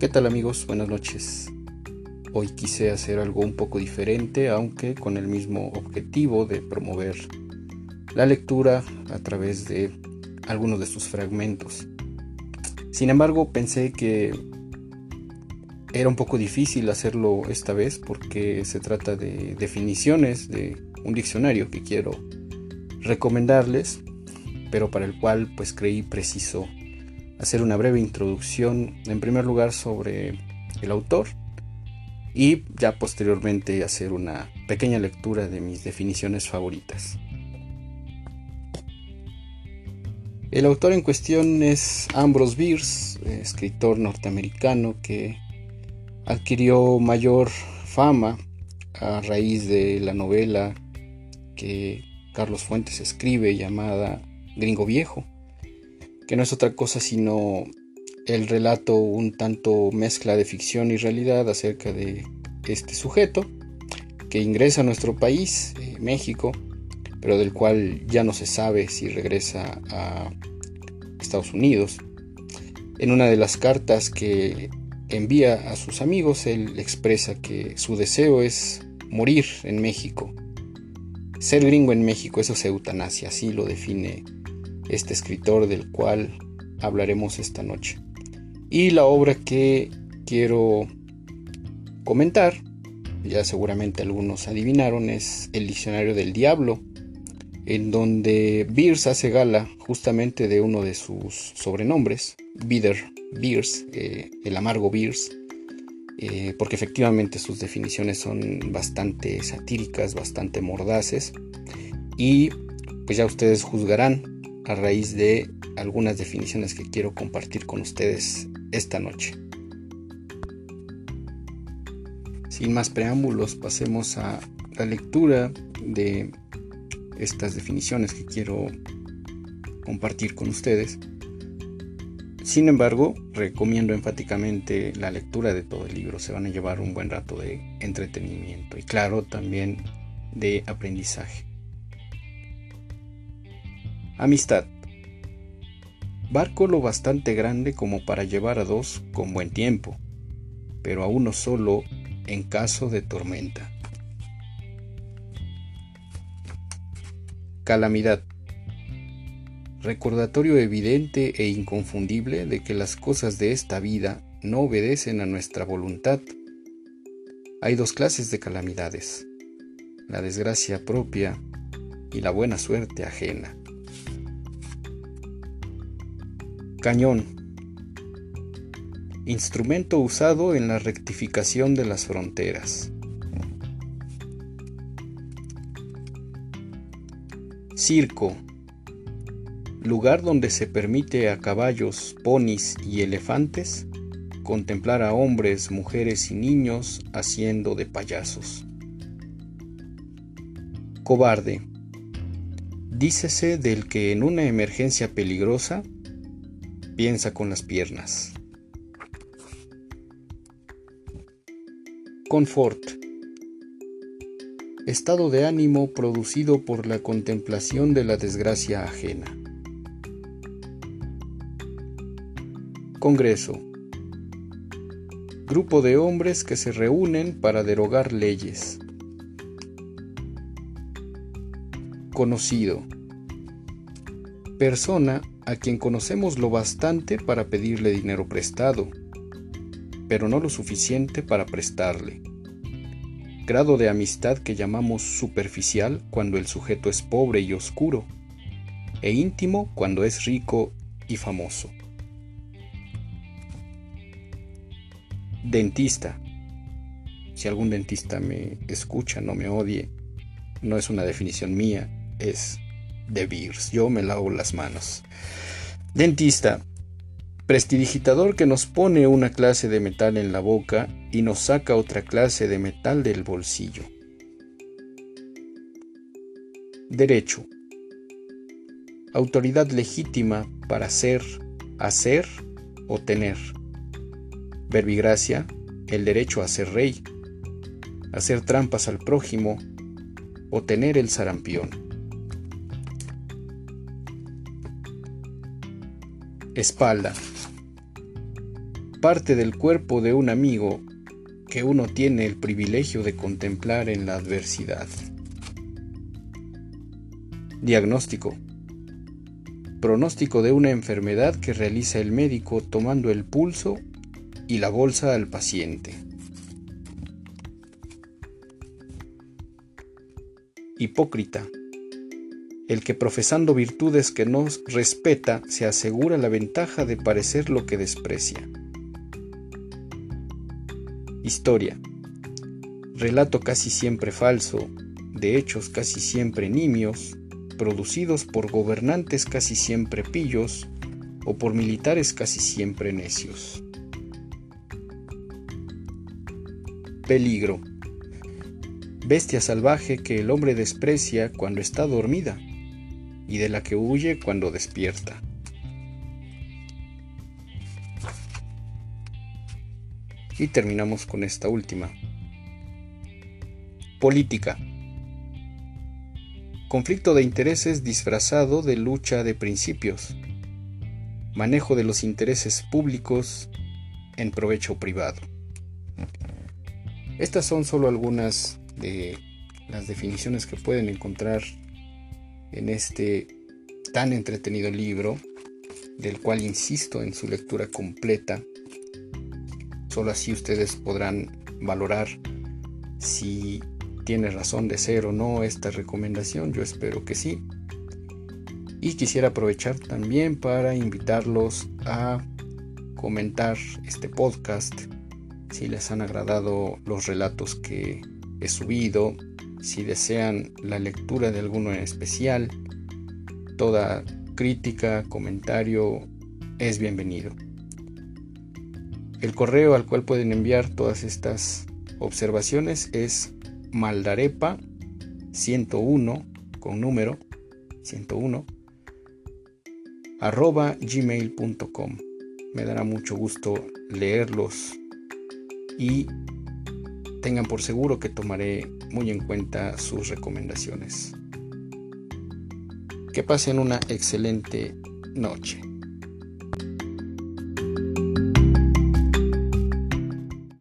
¿Qué tal amigos? Buenas noches. Hoy quise hacer algo un poco diferente, aunque con el mismo objetivo de promover la lectura a través de algunos de sus fragmentos. Sin embargo, pensé que era un poco difícil hacerlo esta vez porque se trata de definiciones de un diccionario que quiero recomendarles, pero para el cual pues creí preciso hacer una breve introducción en primer lugar sobre el autor y ya posteriormente hacer una pequeña lectura de mis definiciones favoritas. El autor en cuestión es Ambrose Bierce, escritor norteamericano que adquirió mayor fama a raíz de la novela que Carlos Fuentes escribe llamada Gringo Viejo que no es otra cosa sino el relato un tanto mezcla de ficción y realidad acerca de este sujeto que ingresa a nuestro país, eh, México, pero del cual ya no se sabe si regresa a Estados Unidos. En una de las cartas que envía a sus amigos, él expresa que su deseo es morir en México. Ser gringo en México, eso es eutanasia, así lo define este escritor del cual hablaremos esta noche. Y la obra que quiero comentar, ya seguramente algunos adivinaron, es El Diccionario del Diablo, en donde Beers hace gala justamente de uno de sus sobrenombres, Bitter Beers, eh, el amargo Beers, eh, porque efectivamente sus definiciones son bastante satíricas, bastante mordaces, y pues ya ustedes juzgarán a raíz de algunas definiciones que quiero compartir con ustedes esta noche. Sin más preámbulos, pasemos a la lectura de estas definiciones que quiero compartir con ustedes. Sin embargo, recomiendo enfáticamente la lectura de todo el libro. Se van a llevar un buen rato de entretenimiento y claro, también de aprendizaje. Amistad. Barco lo bastante grande como para llevar a dos con buen tiempo, pero a uno solo en caso de tormenta. Calamidad. Recordatorio evidente e inconfundible de que las cosas de esta vida no obedecen a nuestra voluntad. Hay dos clases de calamidades, la desgracia propia y la buena suerte ajena. Cañón. Instrumento usado en la rectificación de las fronteras. Circo. Lugar donde se permite a caballos, ponis y elefantes contemplar a hombres, mujeres y niños haciendo de payasos. Cobarde. Dícese del que en una emergencia peligrosa Piensa con las piernas. Confort. Estado de ánimo producido por la contemplación de la desgracia ajena. Congreso. Grupo de hombres que se reúnen para derogar leyes. Conocido. Persona a quien conocemos lo bastante para pedirle dinero prestado, pero no lo suficiente para prestarle. Grado de amistad que llamamos superficial cuando el sujeto es pobre y oscuro, e íntimo cuando es rico y famoso. Dentista. Si algún dentista me escucha, no me odie, no es una definición mía, es de Beers. Yo me lavo las manos. Dentista. Prestidigitador que nos pone una clase de metal en la boca y nos saca otra clase de metal del bolsillo. Derecho. Autoridad legítima para ser, hacer o tener. Verbigracia, el derecho a ser rey, hacer trampas al prójimo o tener el sarampión. Espalda. parte del cuerpo de un amigo que uno tiene el privilegio de contemplar en la adversidad. Diagnóstico. Pronóstico de una enfermedad que realiza el médico tomando el pulso y la bolsa al paciente. Hipócrita. El que profesando virtudes que no respeta se asegura la ventaja de parecer lo que desprecia. Historia. Relato casi siempre falso, de hechos casi siempre nimios, producidos por gobernantes casi siempre pillos o por militares casi siempre necios. Peligro. Bestia salvaje que el hombre desprecia cuando está dormida y de la que huye cuando despierta. Y terminamos con esta última. Política. Conflicto de intereses disfrazado de lucha de principios. Manejo de los intereses públicos en provecho privado. Estas son solo algunas de las definiciones que pueden encontrar en este tan entretenido libro, del cual insisto en su lectura completa Solo así ustedes podrán valorar si tiene razón de ser o no esta recomendación. Yo espero que sí. Y quisiera aprovechar también para invitarlos a comentar este podcast si les han agradado los relatos que he subido, si desean la lectura de alguno en especial. Toda crítica, comentario es bienvenido. El correo al cual pueden enviar todas estas observaciones es maldarepa 101 con número 101 arroba gmail.com. Me dará mucho gusto leerlos y tengan por seguro que tomaré muy en cuenta sus recomendaciones. Que pasen una excelente noche.